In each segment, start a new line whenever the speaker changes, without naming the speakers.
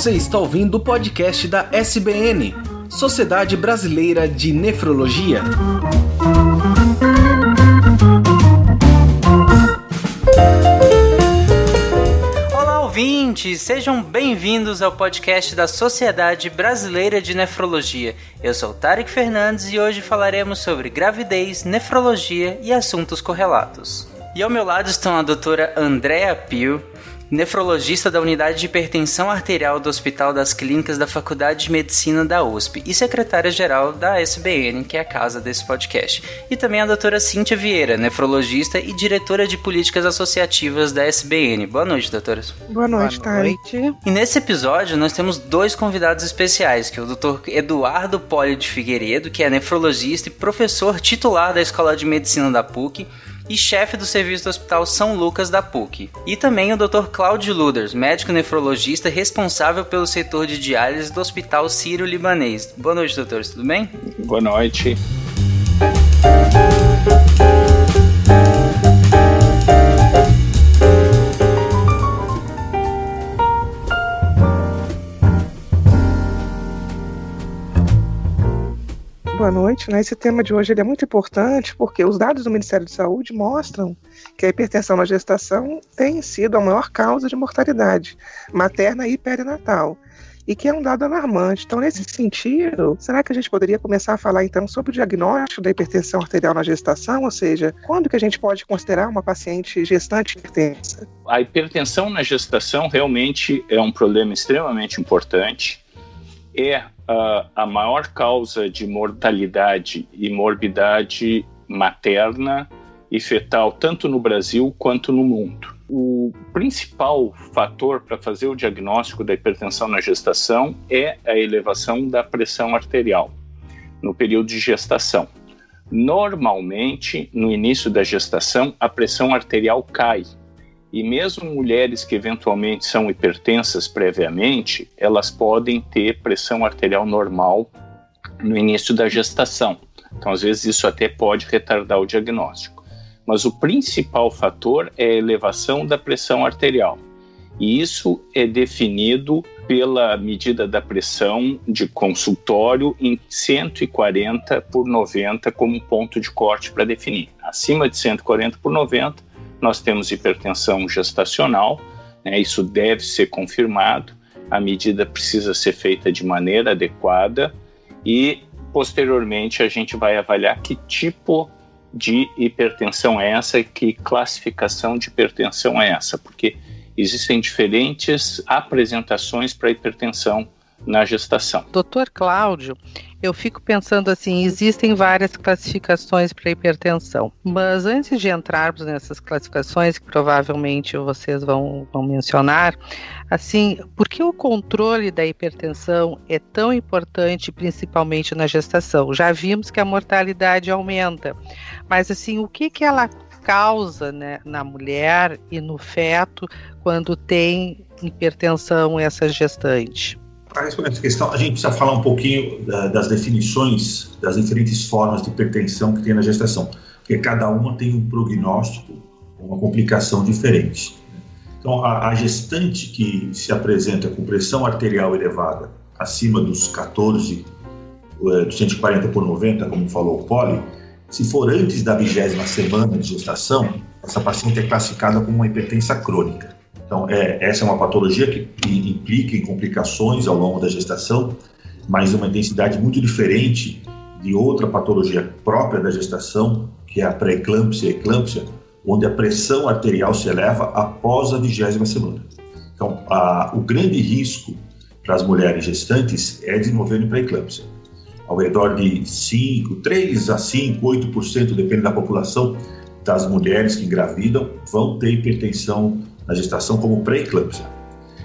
Você está ouvindo o podcast da SBN, Sociedade Brasileira de Nefrologia.
Olá, ouvintes! Sejam bem-vindos ao podcast da Sociedade Brasileira de Nefrologia. Eu sou Tarek Fernandes e hoje falaremos sobre gravidez, nefrologia e assuntos correlatos. E ao meu lado estão a doutora Andrea Pio, nefrologista da Unidade de Hipertensão Arterial do Hospital das Clínicas da Faculdade de Medicina da USP e secretária-geral da SBN, que é a casa desse podcast. E também a doutora Cíntia Vieira, nefrologista e diretora de políticas associativas da SBN. Boa noite, doutoras.
Boa noite, Boa noite.
E nesse episódio nós temos dois convidados especiais, que é o doutor Eduardo Poli de Figueiredo, que é nefrologista e professor titular da Escola de Medicina da PUC, e chefe do serviço do Hospital São Lucas da PUC. E também o Dr. Claudio Luders, médico nefrologista responsável pelo setor de diálise do Hospital Sírio-Libanês. Boa noite, doutores, tudo bem?
Boa noite.
Boa noite. Né? Esse tema de hoje é muito importante porque os dados do Ministério de Saúde mostram que a hipertensão na gestação tem sido a maior causa de mortalidade materna e perinatal. E que é um dado alarmante. Então, nesse sentido, será que a gente poderia começar a falar então sobre o diagnóstico da hipertensão arterial na gestação? Ou seja, quando que a gente pode considerar uma paciente gestante hipertensa?
A hipertensão na gestação realmente é um problema extremamente importante. É uh, a maior causa de mortalidade e morbidade materna e fetal, tanto no Brasil quanto no mundo. O principal fator para fazer o diagnóstico da hipertensão na gestação é a elevação da pressão arterial no período de gestação. Normalmente, no início da gestação, a pressão arterial cai e mesmo mulheres que eventualmente são hipertensas previamente, elas podem ter pressão arterial normal no início da gestação. Então, às vezes, isso até pode retardar o diagnóstico. Mas o principal fator é a elevação da pressão arterial. E isso é definido pela medida da pressão de consultório em 140 por 90 como ponto de corte para definir. Acima de 140 por 90, nós temos hipertensão gestacional, né, isso deve ser confirmado, a medida precisa ser feita de maneira adequada e, posteriormente, a gente vai avaliar que tipo de hipertensão é essa e que classificação de hipertensão é essa, porque existem diferentes apresentações para hipertensão na gestação.
Doutor Cláudio, eu fico pensando assim, existem várias classificações para hipertensão, mas antes de entrarmos nessas classificações que provavelmente vocês vão, vão mencionar, assim, por que o controle da hipertensão é tão importante, principalmente na gestação? Já vimos que a mortalidade aumenta, mas assim, o que que ela causa né, na mulher e no feto quando tem hipertensão essa gestante?
Para responder essa questão, a gente precisa falar um pouquinho da, das definições das diferentes formas de hipertensão que tem na gestação, porque cada uma tem um prognóstico, uma complicação diferente. Então, a, a gestante que se apresenta com pressão arterial elevada acima dos 14, eh, dos 140 por 90, como falou o Poli, se for antes da vigésima semana de gestação, essa paciente é classificada como uma hipertensa crônica. Então, é, essa é uma patologia que, implica em complicações ao longo da gestação, mas uma intensidade muito diferente de outra patologia própria da gestação, que é a pré-eclâmpsia e eclâmpsia, onde a pressão arterial se eleva após a vigésima semana. Então, a, o grande risco para as mulheres gestantes é desenvolver pré-eclâmpsia. Ao redor de 5, 3 a 5, 8%, depende da população, das mulheres que engravidam vão ter hipertensão na gestação como pré-eclâmpsia.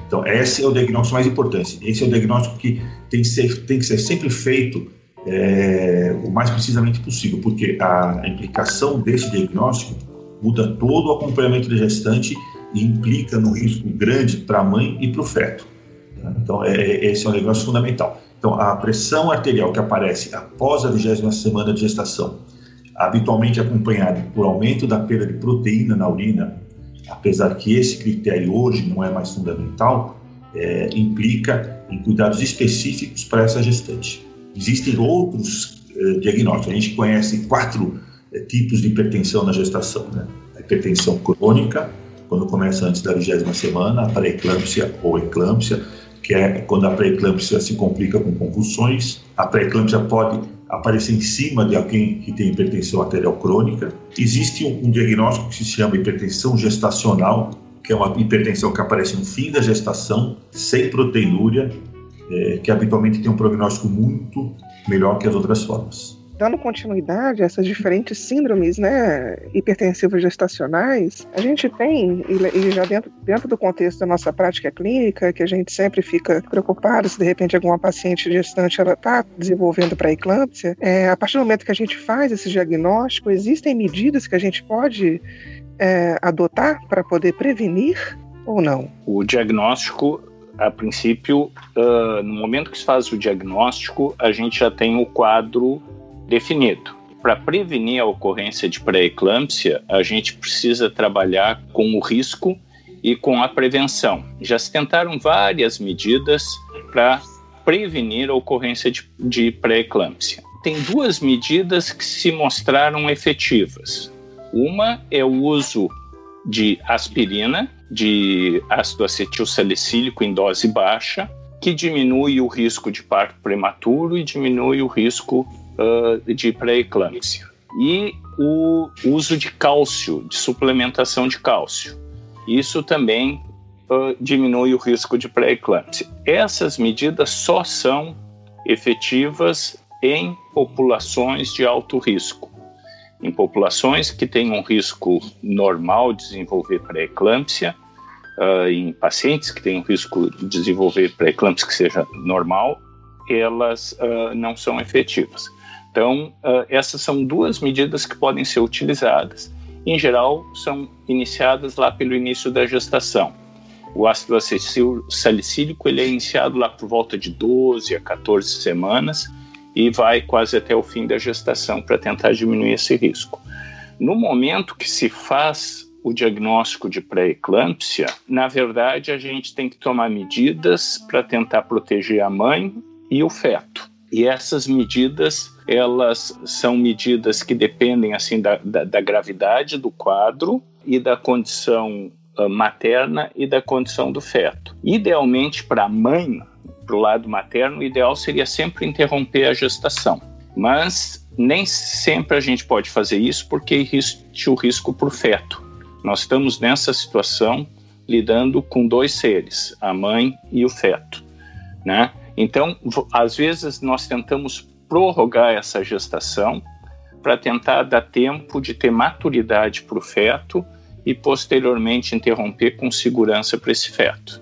Então, esse é o diagnóstico mais importante. Esse é o diagnóstico que tem que ser, tem que ser sempre feito é, o mais precisamente possível, porque a implicação desse diagnóstico muda todo o acompanhamento da gestante e implica no risco grande para a mãe e para o feto. Então, é, é, esse é um diagnóstico fundamental. Então, a pressão arterial que aparece após a vigésima semana de gestação, habitualmente acompanhada por aumento da perda de proteína na urina, apesar que esse critério hoje não é mais fundamental, é, implica em cuidados específicos para essa gestante. Existem outros é, diagnósticos. A gente conhece quatro é, tipos de hipertensão na gestação. Né? A hipertensão crônica, quando começa antes da vigésima semana, a pré-eclâmpsia ou eclâmpsia, que é quando a pré-eclâmpsia se complica com convulsões. A pré-eclâmpsia pode aparecer em cima de alguém que tem hipertensão arterial crônica. Existe um, um diagnóstico que se chama hipertensão gestacional, que é uma hipertensão que aparece no fim da gestação, sem proteinúria, é, que habitualmente tem um prognóstico muito melhor que as outras formas
dando continuidade a essas diferentes síndromes né, hipertensivas gestacionais, a gente tem, e já dentro, dentro do contexto da nossa prática clínica, que a gente sempre fica preocupado se de repente alguma paciente gestante está desenvolvendo pré-eclâmpsia, é, a partir do momento que a gente faz esse diagnóstico, existem medidas que a gente pode é, adotar para poder prevenir ou não?
O diagnóstico a princípio, uh, no momento que se faz o diagnóstico, a gente já tem o quadro definido. Para prevenir a ocorrência de pré-eclâmpsia, a gente precisa trabalhar com o risco e com a prevenção. Já se tentaram várias medidas para prevenir a ocorrência de, de pré-eclâmpsia. Tem duas medidas que se mostraram efetivas. Uma é o uso de aspirina, de ácido acetil salicílico em dose baixa, que diminui o risco de parto prematuro e diminui o risco uh, de pré-eclâmpsia. E o uso de cálcio, de suplementação de cálcio. Isso também uh, diminui o risco de pré-eclâmpsia. Essas medidas só são efetivas em populações de alto risco. Em populações que têm um risco normal de desenvolver pré-eclâmpsia, uh, em pacientes que têm um risco de desenvolver pré-eclâmpsia que seja normal, elas uh, não são efetivas. Então, uh, essas são duas medidas que podem ser utilizadas. Em geral, são iniciadas lá pelo início da gestação. O ácido acetil salicílico ele é iniciado lá por volta de 12 a 14 semanas e vai quase até o fim da gestação para tentar diminuir esse risco. No momento que se faz o diagnóstico de pré-eclâmpsia, na verdade a gente tem que tomar medidas para tentar proteger a mãe e o feto. E essas medidas, elas são medidas que dependem assim da, da, da gravidade do quadro e da condição uh, materna e da condição do feto. Idealmente para a mãe, para o lado materno, o ideal seria sempre interromper a gestação. Mas nem sempre a gente pode fazer isso porque existe o risco para o feto. Nós estamos nessa situação lidando com dois seres, a mãe e o feto, né? Então, às vezes, nós tentamos prorrogar essa gestação para tentar dar tempo de ter maturidade para o feto e posteriormente interromper com segurança para esse feto.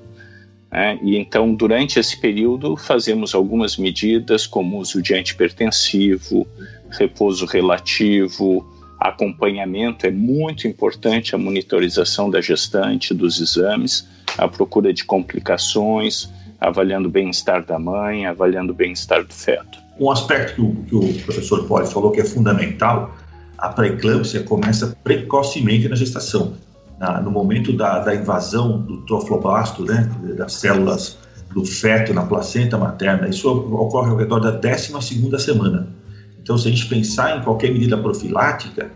É, e então, durante esse período, fazemos algumas medidas, como uso de antipertensivo, repouso relativo, acompanhamento. É muito importante a monitorização da gestante, dos exames, a procura de complicações, avaliando o bem-estar da mãe, avaliando o bem-estar do feto.
Um aspecto que o, que o professor Poli falou que é fundamental, a pré-eclâmpsia começa precocemente na gestação. Na, no momento da, da, invasão do trofoblasto, né, das células do feto na placenta materna, isso ocorre ao redor da 12 semana. Então, se a gente pensar em qualquer medida profilática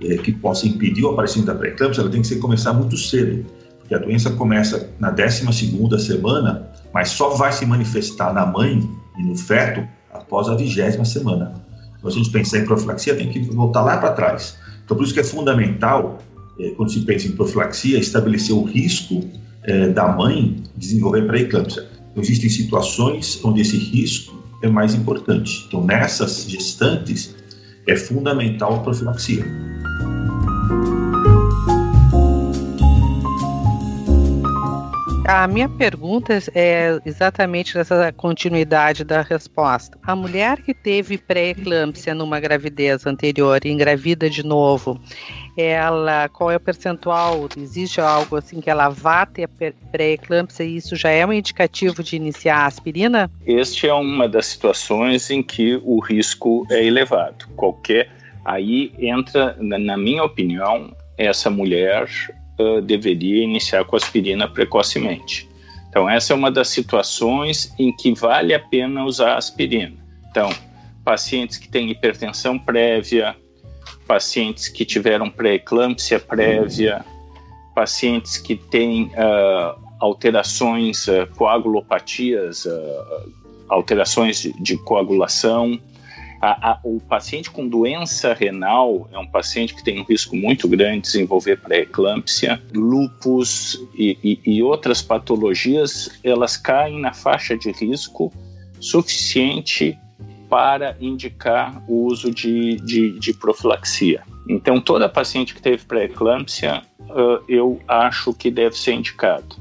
é, que possa impedir o aparecimento da pré-eclâmpsia, ela tem que ser, começar muito cedo, porque a doença começa na 12 semana mas só vai se manifestar na mãe e no feto após a vigésima semana. Então, se a gente pensar em profilaxia, tem que voltar lá para trás. Então, por isso que é fundamental, é, quando se pensa em profilaxia, estabelecer o risco é, da mãe desenvolver pré-eclâmpsia. Então, existem situações onde esse risco é mais importante. Então, nessas gestantes, é fundamental a profilaxia.
A minha pergunta é exatamente nessa continuidade da resposta. A mulher que teve pré-eclâmpsia numa gravidez anterior e engravida de novo, ela qual é o percentual? Existe algo assim que ela vá ter pré-eclâmpsia e isso já é um indicativo de iniciar a aspirina?
Este é uma das situações em que o risco é elevado. Qualquer aí entra, na minha opinião, essa mulher uh, deveria iniciar com aspirina precocemente. Então, essa é uma das situações em que vale a pena usar aspirina. Então, pacientes que têm hipertensão prévia, pacientes que tiveram pré-eclâmpsia prévia, pacientes que têm uh, alterações, uh, coagulopatias, uh, alterações de, de coagulação. A, a, o paciente com doença renal é um paciente que tem um risco muito grande de desenvolver pré-eclâmpsia, lupus e, e, e outras patologias, elas caem na faixa de risco suficiente para indicar o uso de, de, de profilaxia. Então, toda paciente que teve pré-eclâmpsia, uh, eu acho que deve ser indicado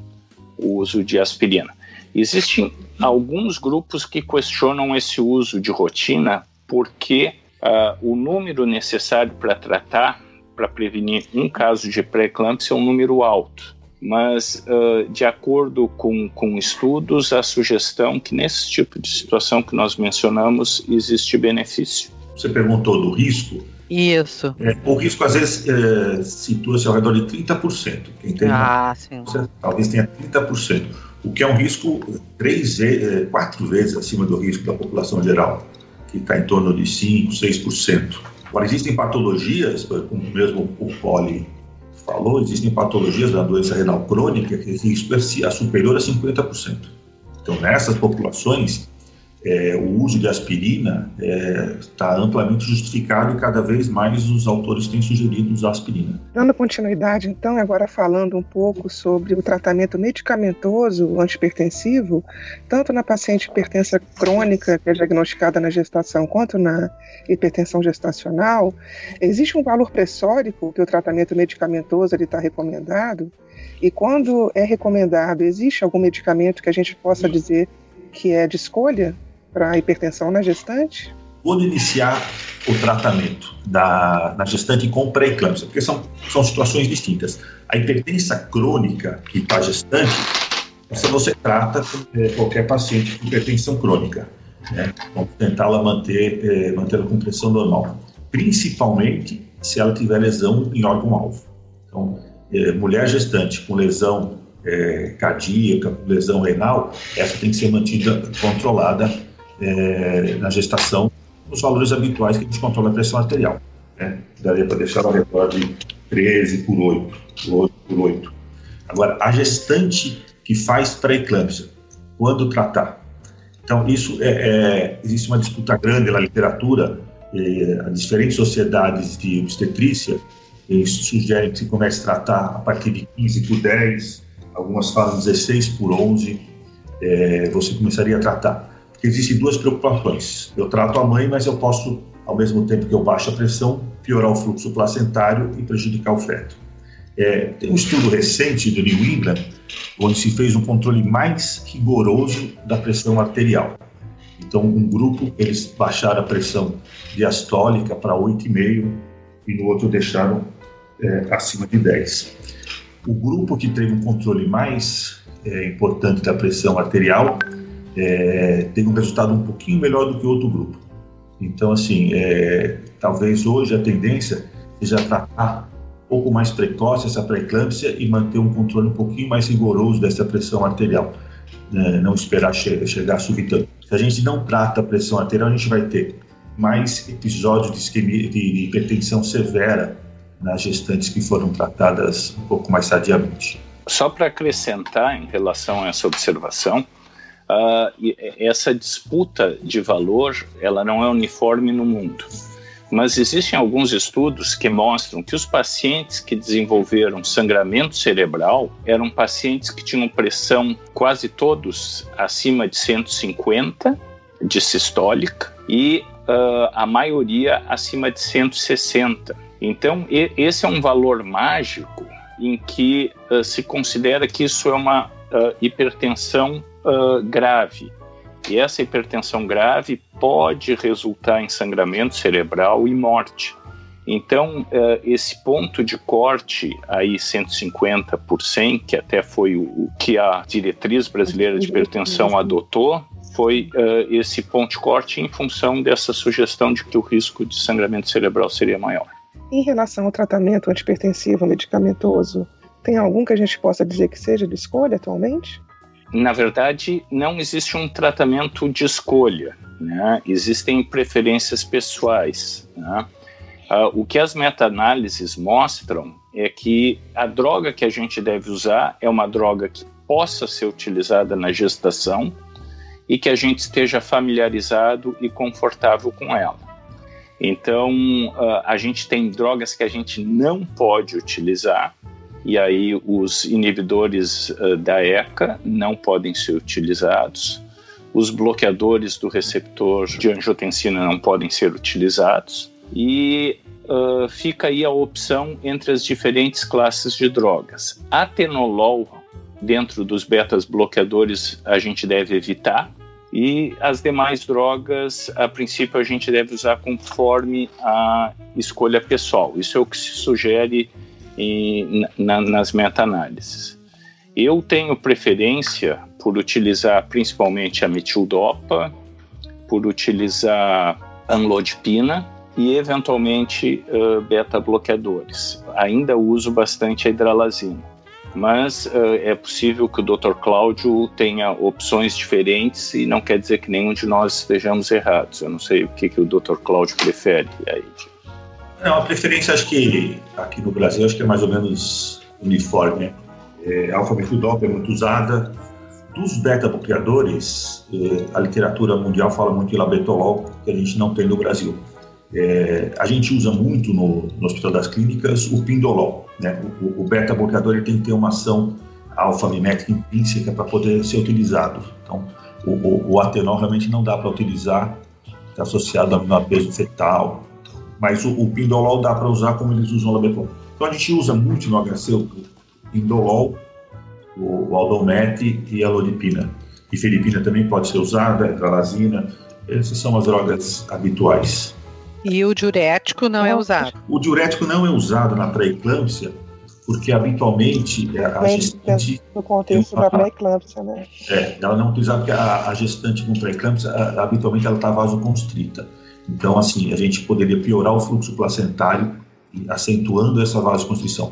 o uso de aspirina. Existem alguns grupos que questionam esse uso de rotina porque uh, o número necessário para tratar, para prevenir um caso de pré-eclâmpsia é um número alto. Mas, uh, de acordo com, com estudos, a sugestão que nesse tipo de situação que nós mencionamos existe benefício.
Você perguntou do risco.
Isso.
É, o risco às vezes é, situa-se ao redor de 30%. Quem tem
ah, sim.
Talvez tenha 30% o que é um risco três, eh, quatro vezes acima do risco da população geral, que está em torno de 5%, 6%. Agora, existem patologias, como mesmo o Poli falou, existem patologias da doença renal crônica que o risco é superior a 50%. Então, nessas populações, é, o uso de aspirina está é, amplamente justificado e cada vez mais os autores têm sugerido usar aspirina.
Dando continuidade, então, agora falando um pouco sobre o tratamento medicamentoso antipertensivo, tanto na paciente hipertensa crônica, que é diagnosticada na gestação, quanto na hipertensão gestacional, existe um valor pressórico que o tratamento medicamentoso está recomendado? E quando é recomendado, existe algum medicamento que a gente possa dizer que é de escolha para a hipertensão na gestante?
Quando iniciar o tratamento da, na gestante com pré-eclâmpsia, porque são, são situações distintas. A hipertensão crônica e para gestante, essa você trata é, qualquer paciente com hipertensão crônica. Né? Vamos tentá-la manter, é, mantê-la com pressão normal, principalmente se ela tiver lesão em órgão-alvo. Então, é, mulher gestante com lesão é, cardíaca, lesão renal, essa tem que ser mantida controlada é, na gestação os valores habituais que a gente controla a pressão arterial. Né? Daria para deixar ao redor de 13 por 8, por 8 por 8. Agora, a gestante que faz pré-eclâmpsia, quando tratar? Então, isso é, é, existe uma disputa grande na literatura, é, as diferentes sociedades de obstetrícia sugerem que se comece a tratar a partir de 15 por 10, algumas falam 16 por 11, é, você começaria a tratar existem duas preocupações. Eu trato a mãe, mas eu posso, ao mesmo tempo que eu baixo a pressão, piorar o fluxo placentário e prejudicar o feto. É, tem um estudo recente do New England, onde se fez um controle mais rigoroso da pressão arterial. Então, um grupo, eles baixaram a pressão diastólica para 8,5 e no outro deixaram é, acima de 10. O grupo que teve um controle mais é, importante da pressão arterial é, um resultado um pouquinho melhor do que outro grupo. Então, assim, é, talvez hoje a tendência seja tratar um pouco mais precoce essa pré-eclâmpsia e manter um controle um pouquinho mais rigoroso dessa pressão arterial. Né? Não esperar che chegar subitamente. Se a gente não trata a pressão arterial, a gente vai ter mais episódios de, isquemia, de hipertensão severa nas gestantes que foram tratadas um pouco mais sadiamente.
Só para acrescentar em relação a essa observação, uh, essa disputa de valor ela não é uniforme no mundo. Mas existem alguns estudos que mostram que os pacientes que desenvolveram sangramento cerebral eram pacientes que tinham pressão quase todos acima de 150 de sistólica e uh, a maioria acima de 160. Então, esse é um valor mágico em que uh, se considera que isso é uma uh, hipertensão uh, grave. E essa hipertensão grave pode resultar em sangramento cerebral e morte. Então, uh, esse ponto de corte aí 150 por 100, que até foi o, que a diretriz brasileira de hipertensão adotou, foi uh, esse ponto de corte em função dessa sugestão de que o risco de sangramento cerebral seria maior.
Em relação ao tratamento antipertensivo medicamentoso, tem algum que a gente possa dizer que seja de escolha atualmente?
Na verdade, não existe um tratamento de escolha, né? existem preferências pessoais. Né? Uh, o que as meta-análises mostram é que a droga que a gente deve usar é uma droga que possa ser utilizada na gestação e que a gente esteja familiarizado e confortável com ela. Então, uh, a gente tem drogas que a gente não pode utilizar, e aí os inibidores uh, da ECA não podem ser utilizados, os bloqueadores do receptor de angiotensina não podem ser utilizados, e uh, fica aí a opção entre as diferentes classes de drogas. Atenolol, dentro dos betas bloqueadores, a gente deve evitar, e as demais drogas, a princípio, a gente deve usar conforme a escolha pessoal. Isso é o que se sugere em, na, nas meta-análises. Eu tenho preferência por utilizar principalmente a metildopa, por utilizar anlodipina e eventualmente uh, beta-bloqueadores. Ainda uso bastante a hidralazina mas uh, é possível que o Dr. Cláudio tenha opções diferentes e não quer dizer que nenhum de nós estejamos errados. Eu não sei o que, que o Dr. Cláudio prefere aí.
Não, a preferência acho que aqui no Brasil acho que é mais ou menos uniforme. É, a alfa-metildopa é muito usada. Dos beta-bloqueadores, eh, a literatura mundial fala muito de labetolol, que a gente não tem no Brasil. É, a gente usa muito no, no, Hospital das Clínicas o pindolol. Né? O, o beta-bloqueador tem que ter uma ação alfa-mimética intrínseca para poder ser utilizado. Então, o, o, o atenol realmente não dá para utilizar, está associado a peso fetal, mas o, o pindolol dá para usar como eles usam o labetolol. Então, a gente usa muito no HC o pindolol, o, o aldomete e a lodipina. E felipina também pode ser usada, a tralazina, essas são as drogas habituais.
E o diurético não é usado?
O diurético não é usado na pré-eclâmpsia, porque habitualmente a gestante...
No contexto uma, da pré-eclâmpsia, né?
É, ela não é utilizada porque a, a gestante com pré-eclâmpsia, habitualmente ela está vasoconstrita. Então, assim, a gente poderia piorar o fluxo placentário, acentuando essa vasoconstrição.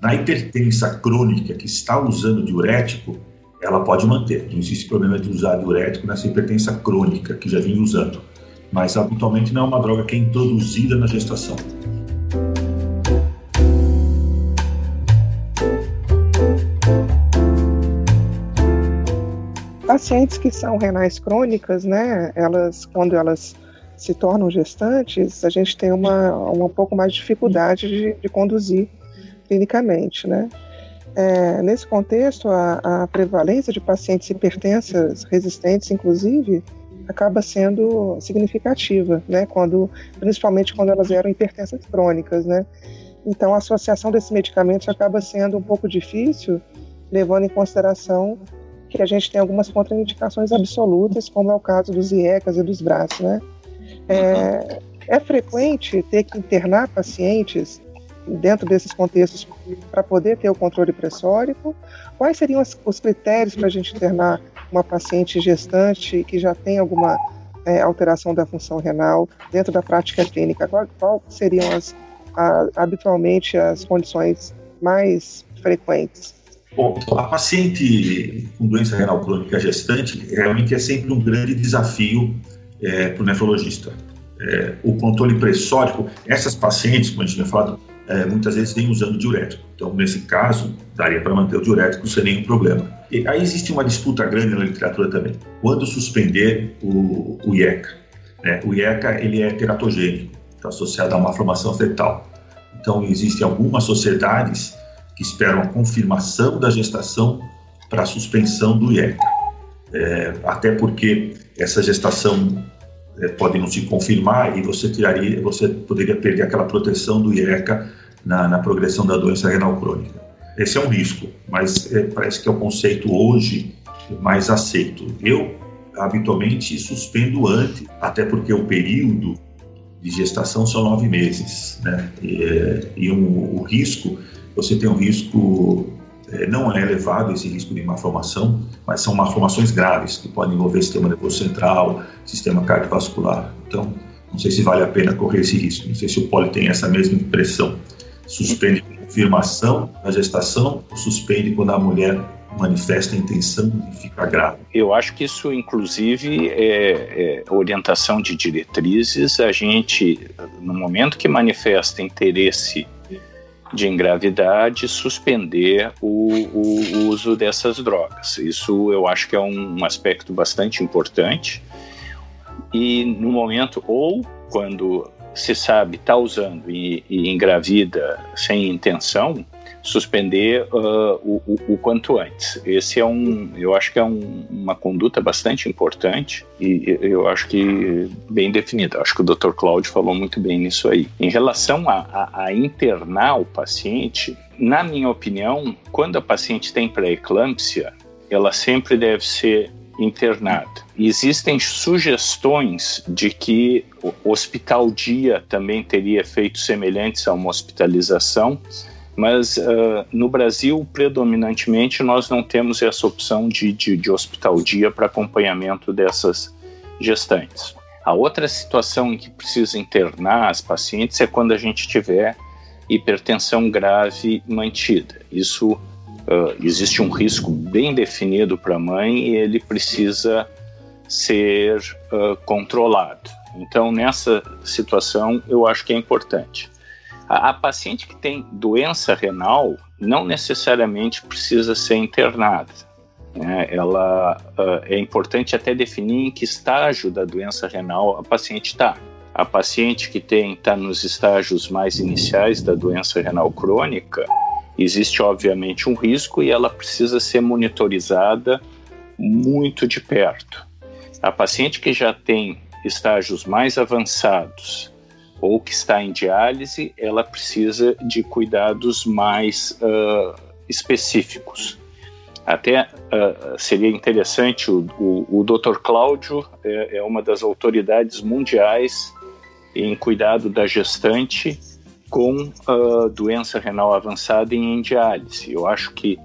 Na hipertensa crônica que está usando diurético, ela pode manter. Não existe problema de usar diurético nessa hipertensa crônica que já vinha usando mas habitualmente não é uma droga que é introduzida na gestação.
Pacientes que são renais crônicas, né, elas, quando elas se tornam gestantes, a gente tem uma, um pouco mais de dificuldade de, de conduzir clinicamente, né. É, nesse contexto, a, a prevalência de pacientes hipertensas resistentes, inclusive, acaba sendo significativa, né? Quando, principalmente quando elas eram hipertensas crônicas, né? Então, a associação desses medicamentos acaba sendo um pouco difícil, levando em consideração que a gente tem algumas contraindicações absolutas, como é o caso dos IECAS e dos braços, né? É, é frequente ter que internar pacientes dentro desses contextos para poder ter o controle pressórico? Quais seriam os critérios para a gente internar uma paciente gestante que já tem alguma é, alteração da função renal dentro da prática clínica? Qual, qual seriam as, a, habitualmente as condições mais frequentes?
Bom, a paciente com doença renal crônica gestante realmente é sempre um grande desafio é, para o nefrologista. É, o controle pressórico, essas pacientes, como a gente tinha falado, é, muitas vezes vêm usando diurético. Então, nesse caso, daria para manter o diurético sem nenhum problema. E aí existe uma disputa grande na literatura também. Quando suspender o, o IECA? Né? O IECA ele é teratogênico, está associado a uma formação fetal. Então, existem algumas sociedades que esperam a confirmação da gestação para a suspensão do IECA. É, até porque essa gestação é, pode não se confirmar e você tiraria, você poderia perder aquela proteção do IECA na, na progressão da doença renal crônica. Esse é um risco, mas é, parece que é o conceito hoje mais aceito. Eu habitualmente suspendo antes, até porque o período de gestação são nove meses, né? E, é, e um, o risco, você tem um risco não é elevado esse risco de malformação, mas são malformações graves que podem envolver sistema nervoso central, sistema cardiovascular. Então, não sei se vale a pena correr esse risco. Não sei se o poli tem essa mesma impressão. Suspende confirmação da gestação ou suspende quando a mulher manifesta a intenção de ficar grávida.
Eu acho que isso, inclusive, é, é, orientação de diretrizes. A gente, no momento que manifesta interesse de engravidar, de suspender o, o, uso dessas drogas. Isso eu acho que é um, um aspecto bastante importante. E no momento, ou quando se sabe está usando e, e, engravida sem intenção, suspender uh, o, o, o, quanto antes. Esse é um, eu acho que é um, uma conduta bastante importante e eu acho que bem definida. Acho que o Dr. Cláudio falou muito bem nisso aí. Em relação a, a, a internar o paciente, na minha opinião, quando a paciente tem pré-eclâmpsia, ela sempre deve ser internada. Existem sugestões de que o hospital dia também teria efeitos semelhantes a uma hospitalização, mas uh, no Brasil, predominantemente, nós não temos essa opção de, de, de hospital dia para acompanhamento dessas gestantes. A outra situação em que precisa internar as pacientes é quando a gente tiver hipertensão grave mantida. Isso uh, existe um risco bem definido para a mãe e ele precisa ser uh, controlado. Então, nessa situação, eu acho que é importante. A, a paciente que tem doença renal não necessariamente precisa ser internada. Né? Ela uh, é importante até definir em que estágio da doença renal a paciente está. A paciente que tem está nos estágios mais iniciais da doença renal crônica, existe obviamente um risco e ela precisa ser monitorizada muito de perto. A paciente que já tem estágios mais avançados ou que está em diálise, ela precisa de cuidados mais uh, específicos. Até uh, seria interessante, o, o, o Dr. Cláudio é, é, uma das autoridades mundiais em cuidado da gestante com uh, doença renal avançada e em diálise. Eu acho que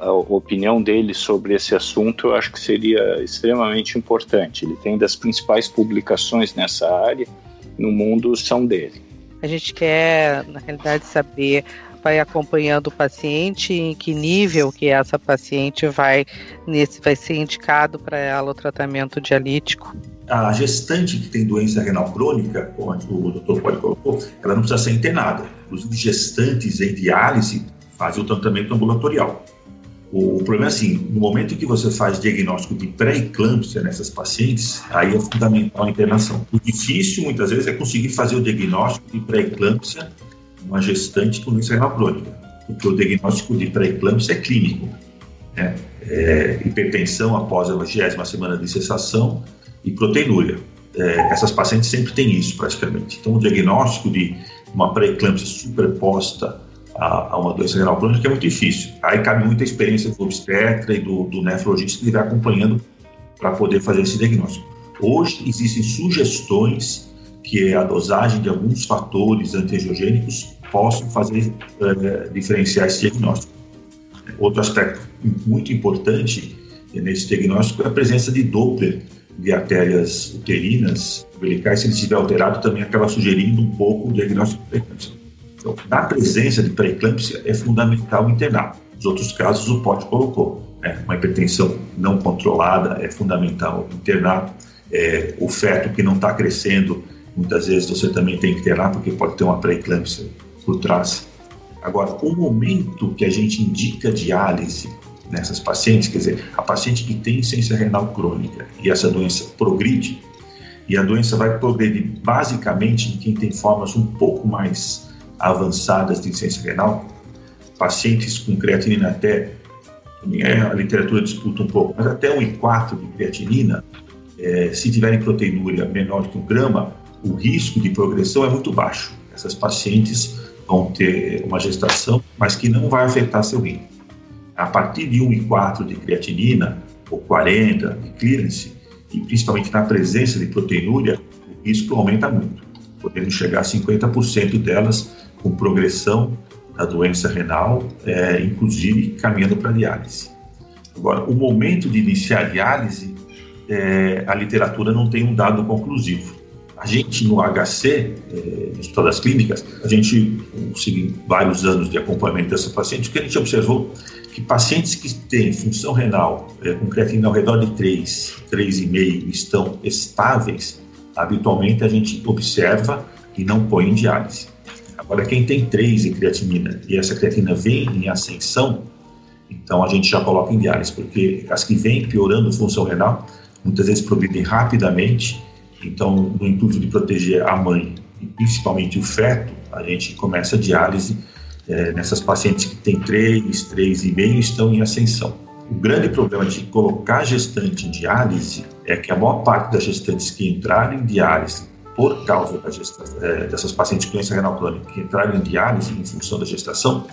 a opinião dele sobre esse assunto eu acho que seria extremamente importante. Ele tem das principais publicações nessa área no mundo são dele.
A gente quer, na realidade, saber vai acompanhando o paciente, em que nível que essa paciente vai nesse vai ser indicado para ela o tratamento dialítico.
A gestante que tem doença renal crônica, como o doutor pode colocou, ela não precisa ser internada. Inclusive, gestantes em diálise fazem o tratamento ambulatorial. O, problema é assim, no momento que você faz diagnóstico de pré-eclâmpsia nessas pacientes, aí é fundamental a internação. O difícil, muitas vezes, é conseguir fazer o diagnóstico de pré-eclâmpsia uma gestante com doença crônica, porque o diagnóstico de pré-eclâmpsia é clínico. Né? É, hipertensão após a vigésima semana de cessação e proteinúria. É, essas pacientes sempre têm isso, praticamente. Então, o diagnóstico de uma pré-eclâmpsia superposta a, a, uma doença renal crônica é muito difícil. Aí cabe muita experiência do obstetra e do, do nefrologista que vai acompanhando para poder fazer esse diagnóstico. Hoje existem sugestões que a dosagem de alguns fatores antiangiogênicos possam fazer uh, diferenciar esse diagnóstico. Outro aspecto muito importante nesse diagnóstico é a presença de Doppler de artérias uterinas, umbilicais, se ele estiver alterado, também acaba sugerindo um pouco o diagnóstico pré-eclâmpsia. Então, na presença de pré-eclâmpsia, é fundamental internar. Nos outros casos, o POT colocou. Né? Uma hipertensão não controlada é fundamental internar. É, o feto que não está crescendo, muitas vezes você também tem que internar, porque pode ter uma pré-eclâmpsia por trás. Agora, o momento que a gente indica diálise nessas pacientes, quer dizer, a paciente que tem insuficiência renal crônica e essa doença progride, e a doença vai progredir basicamente em quem tem formas um pouco mais avançadas de insuficiência renal, pacientes com creatinina até, a literatura disputa um pouco, mas até 1,4 de creatinina, é, se tiverem proteinúria menor que um grama, o risco de progressão é muito baixo. Essas pacientes vão ter uma gestação, mas que não vai afetar seu rim. A partir de 1,4 de creatinina, ou 40 de clearance, e principalmente na presença de proteinúria, o risco aumenta muito, podendo chegar a 50% delas com progressão da doença renal, é, inclusive caminhando para diálise. Agora, o momento de iniciar a diálise, é, a literatura não tem um dado conclusivo. A gente no HC, eh, no Hospital das Clínicas, a gente conseguiu vários anos de acompanhamento dessa paciente, que a gente observou que pacientes que têm função renal eh, com creatina ao redor de 3, 3,5 estão estáveis, habitualmente a gente observa e não põe em diálise. Agora, quem tem 3 em creatinina e essa creatina vem em ascensão, então a gente já coloca em diálise, porque as que vêm piorando função renal, muitas vezes progridem rapidamente, então no intuito de proteger a mãe e principalmente o feto, a gente começa a diálise é, nessas pacientes que têm 3, 3,5 estão em ascensão. O grande problema de colocar gestante em diálise é que a maior parte das gestantes que entraram em diálise por causa gestação, é, dessas pacientes com doença renal crônica que entraram em diálise em função da gestação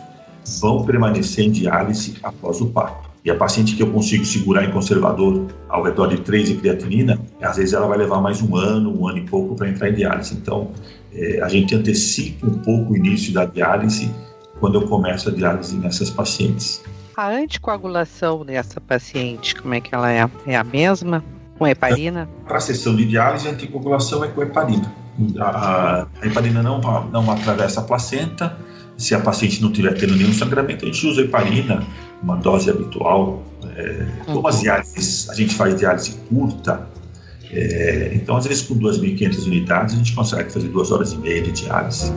vão permanecer em diálise após o parto. E a paciente que eu consigo segurar em conservador ao redor de 3 de creatinina, às vezes ela vai levar mais um ano, um ano e pouco para entrar em diálise. Então, é, a gente antecipa um pouco o início da diálise quando eu começo a diálise nessas pacientes.
A anticoagulação dessa paciente, como é que ela é? É a mesma? Com heparina?
Para a sessão de diálise, a anticoagulação é com heparina. A, a heparina não, não atravessa a placenta. Se a paciente não estiver tendo nenhum sangramento, a gente usa heparina, uma dose habitual. É, como as diálises, a gente faz diálise curta, é, então às vezes com 2.500 unidades a gente consegue fazer duas horas e meia de diálise.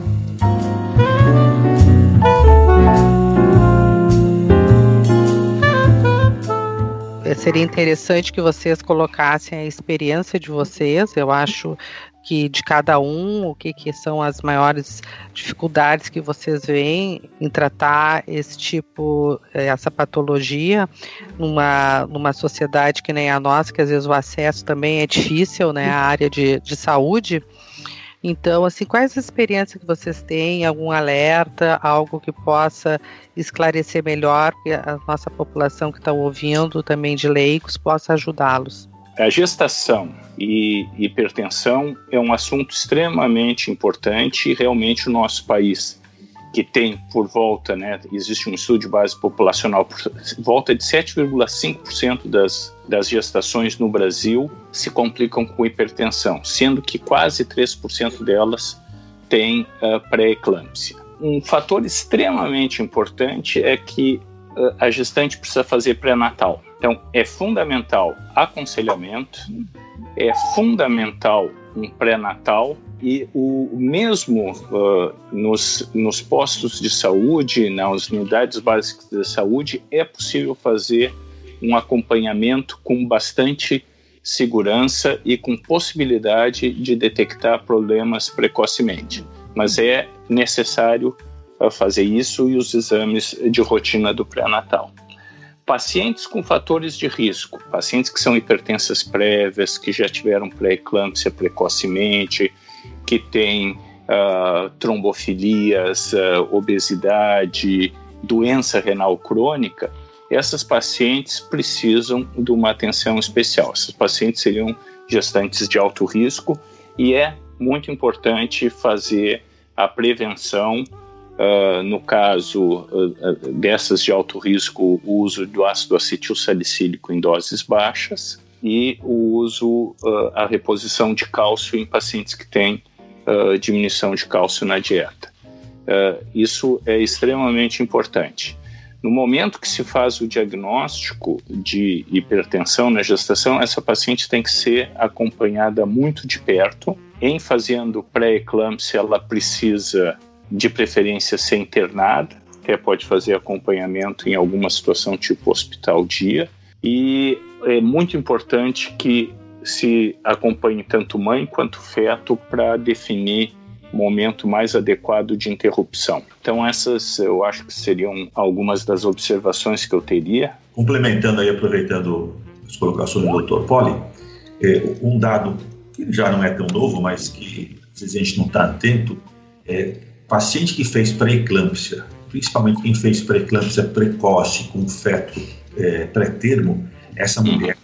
Seria interessante que vocês colocassem a experiência de vocês. Eu acho que de cada um, o que, que são as maiores dificuldades que vocês veem em tratar esse tipo, eh, essa patologia numa, numa sociedade que nem a nossa, que às vezes o acesso também é difícil, né, a área de, de saúde. Então, assim, quais as experiências que vocês têm? Algum alerta, algo que possa esclarecer melhor, que a nossa população que está ouvindo, também de leigos, possa ajudá-los?
A gestação e hipertensão é um assunto extremamente importante e realmente o nosso país que tem por volta, né, existe um estudo de base populacional, por volta de 7,5% das, das gestações no Brasil se complicam com hipertensão, sendo que quase 3% delas têm uh, pré-eclâmpsia. Um fator extremamente importante é que uh, a gestante precisa fazer pré-natal. Então, é fundamental aconselhamento, é fundamental um pré-natal e o mesmo uh, nos, nos postos de saúde, nas unidades básicas de saúde, é possível fazer um acompanhamento com bastante segurança e com possibilidade de detectar problemas precocemente. Mas é necessário uh, fazer isso e os exames de rotina do pré-natal. Pacientes com fatores de risco, pacientes que são hipertensas prévias, que já tiveram pré-eclâmpsia precocemente, que têm uh, trombofilias, uh, obesidade, doença renal crônica, essas pacientes precisam de uma atenção especial. Essas pacientes seriam gestantes de alto risco e é muito importante fazer a prevenção Uh, no caso uh, dessas de alto risco, o uso do ácido acetil salicílico em doses baixas e o uso, uh, a reposição de cálcio em pacientes que têm diminuição de cálcio na dieta. isso é extremamente importante. No momento que se faz o diagnóstico de hipertensão na gestação, essa paciente tem que ser acompanhada muito de perto. Em fazendo pré-eclâmpsia, ela precisa de preferência ser internada, até pode fazer acompanhamento em alguma situação tipo hospital dia. E é muito importante que se acompanhe tanto mãe quanto feto para definir momento mais adequado de interrupção. Então essas eu acho que seriam algumas das observações que eu teria.
Complementando aí, aproveitando as colocações do Dr. Poli, é, um dado que já não é tão novo, mas que às vezes a gente não está atento, é paciente que fez pré-eclâmpsia, principalmente quem fez pré-eclâmpsia precoce com feto é, pré-termo, essa mulher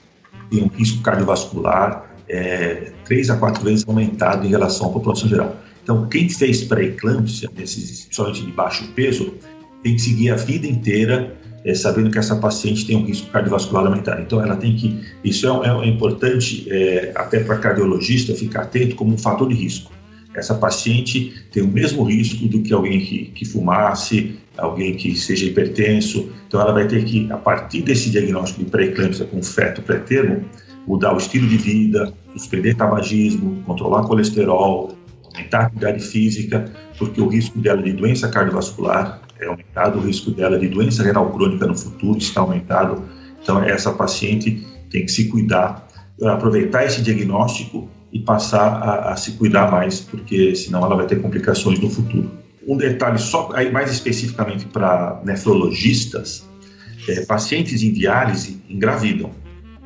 tem um risco cardiovascular é, três a quatro vezes aumentado em relação à população geral. Então, quem fez pré-eclâmpsia, principalmente de baixo peso, tem que seguir a vida inteira é, sabendo que essa paciente tem um risco cardiovascular aumentado. Então, ela tem que. Isso é, é, é importante, é, até para cardiologista, ficar atento como um fator de risco. Essa paciente tem o mesmo risco do que alguém que, que fumasse, alguém que seja hipertenso. Então, ela vai ter que, a partir desse diagnóstico de pré-eclâmpsia com feto pré-termo, mudar o estilo de vida, suspender tabagismo, controlar colesterol, aumentar a atividade física, porque o risco dela de doença cardiovascular é aumentado, o risco dela de doença renal crônica no futuro está aumentado. Então, essa paciente tem que se cuidar, aproveitar esse diagnóstico e passar a, a se cuidar mais, porque senão ela vai ter complicações no futuro. Um detalhe só, aí mais especificamente para nefrologistas, é, pacientes em diálise engravidam.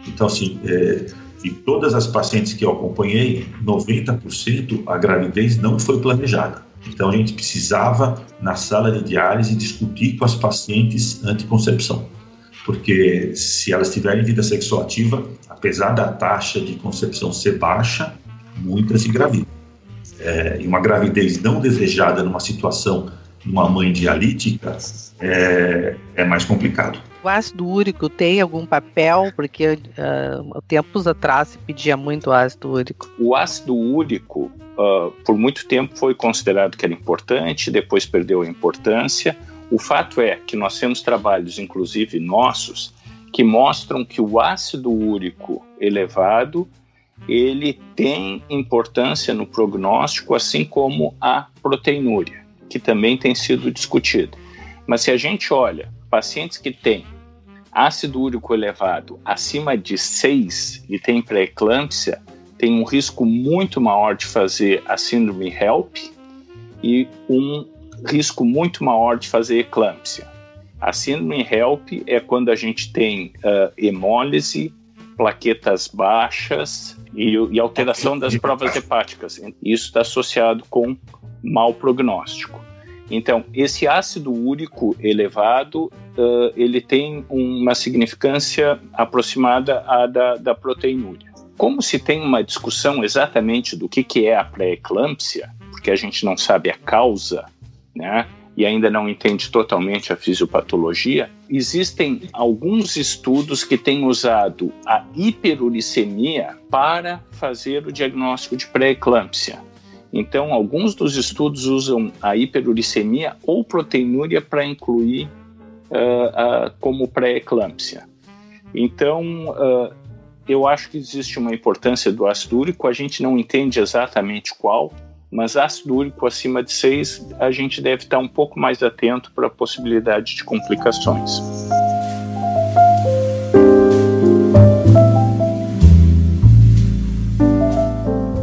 Então, assim, é, de todas as pacientes que eu acompanhei, 90% a gravidez não foi planejada. Então a gente precisava, na sala de diálise, discutir com as pacientes anticoncepção. Porque se elas tiverem vida sexual ativa, apesar da taxa de concepção ser baixa, muitas engravidam. É, e uma gravidez não desejada numa situação, numa mãe dialítica, é, é mais complicado.
O ácido úrico tem algum papel? Porque uh, tempos atrás se pedia muito ácido úrico.
O ácido úrico uh, por muito tempo foi considerado que era importante, depois perdeu a importância. O fato é que nós temos trabalhos, inclusive nossos, que mostram que o ácido úrico elevado ele tem importância no prognóstico, assim como a proteinúria, que também tem sido discutida. Mas se a gente olha pacientes que têm ácido úrico elevado acima de 6 e tem pré-eclâmpsia, tem um risco muito maior de fazer a síndrome HELP e um risco muito maior de fazer eclâmpsia. A síndrome HELP é quando a gente tem uh, hemólise, plaquetas baixas e, e alteração das provas hepáticas. Isso está associado com mau prognóstico. Então, esse ácido úrico elevado, uh, ele tem uma significância aproximada à da, da proteinúria. Como se tem uma discussão exatamente do que, que é a pré-eclâmpsia, porque a gente não sabe a causa, né? E ainda não entende totalmente a fisiopatologia, existem alguns estudos que têm usado a hiperuricemia para fazer o diagnóstico de pré-eclâmpsia. Então, alguns dos estudos usam a hiperuricemia ou proteinúria para incluir uh, uh, como pré-eclâmpsia. Então, uh, eu acho que existe uma importância do ácido úrico, a gente não entende exatamente qual, mas ácido úrico acima de 6, a gente deve estar um pouco mais atento para a possibilidade de complicações.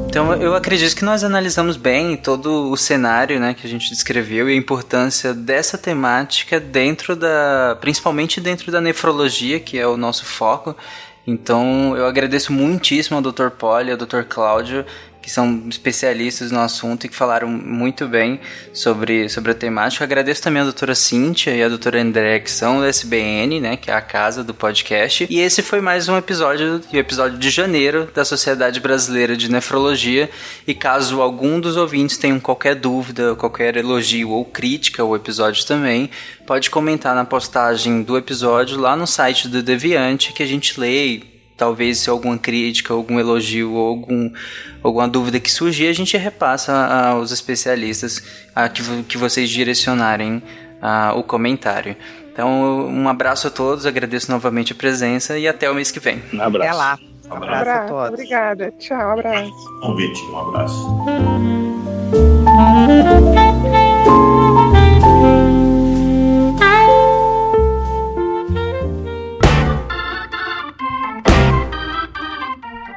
Então eu acredito que nós analisamos bem todo o cenário, né, que a gente descreveu e a importância dessa temática dentro da, principalmente dentro da nefrologia, que é o nosso foco, então eu agradeço muitíssimo ao Dr. Poli, ao Dr. Cláudio, que são especialistas no assunto e que falaram muito bem sobre, sobre a temática. Eu agradeço também a doutora Cíntia e a doutora André, que são do SBN, né, que é a casa do podcast. E esse foi mais um episódio, o episódio de janeiro da Sociedade Brasileira de Nefrologia. E caso algum dos ouvintes tenham qualquer dúvida, qualquer elogio ou crítica ao episódio também, pode comentar na postagem do episódio lá no site do Deviante que a gente lê talvez se alguma crítica, algum elogio ou algum, alguma dúvida que surgir, a gente repassa aos especialistas a que, que vocês direcionarem a, o comentário. Então, um abraço a todos, agradeço novamente a presença e até o mês que vem.
Um abraço.
Até lá.
Um abraço, abraço a todos. Obrigada. Tchau, abraço.
Convite, um abraço.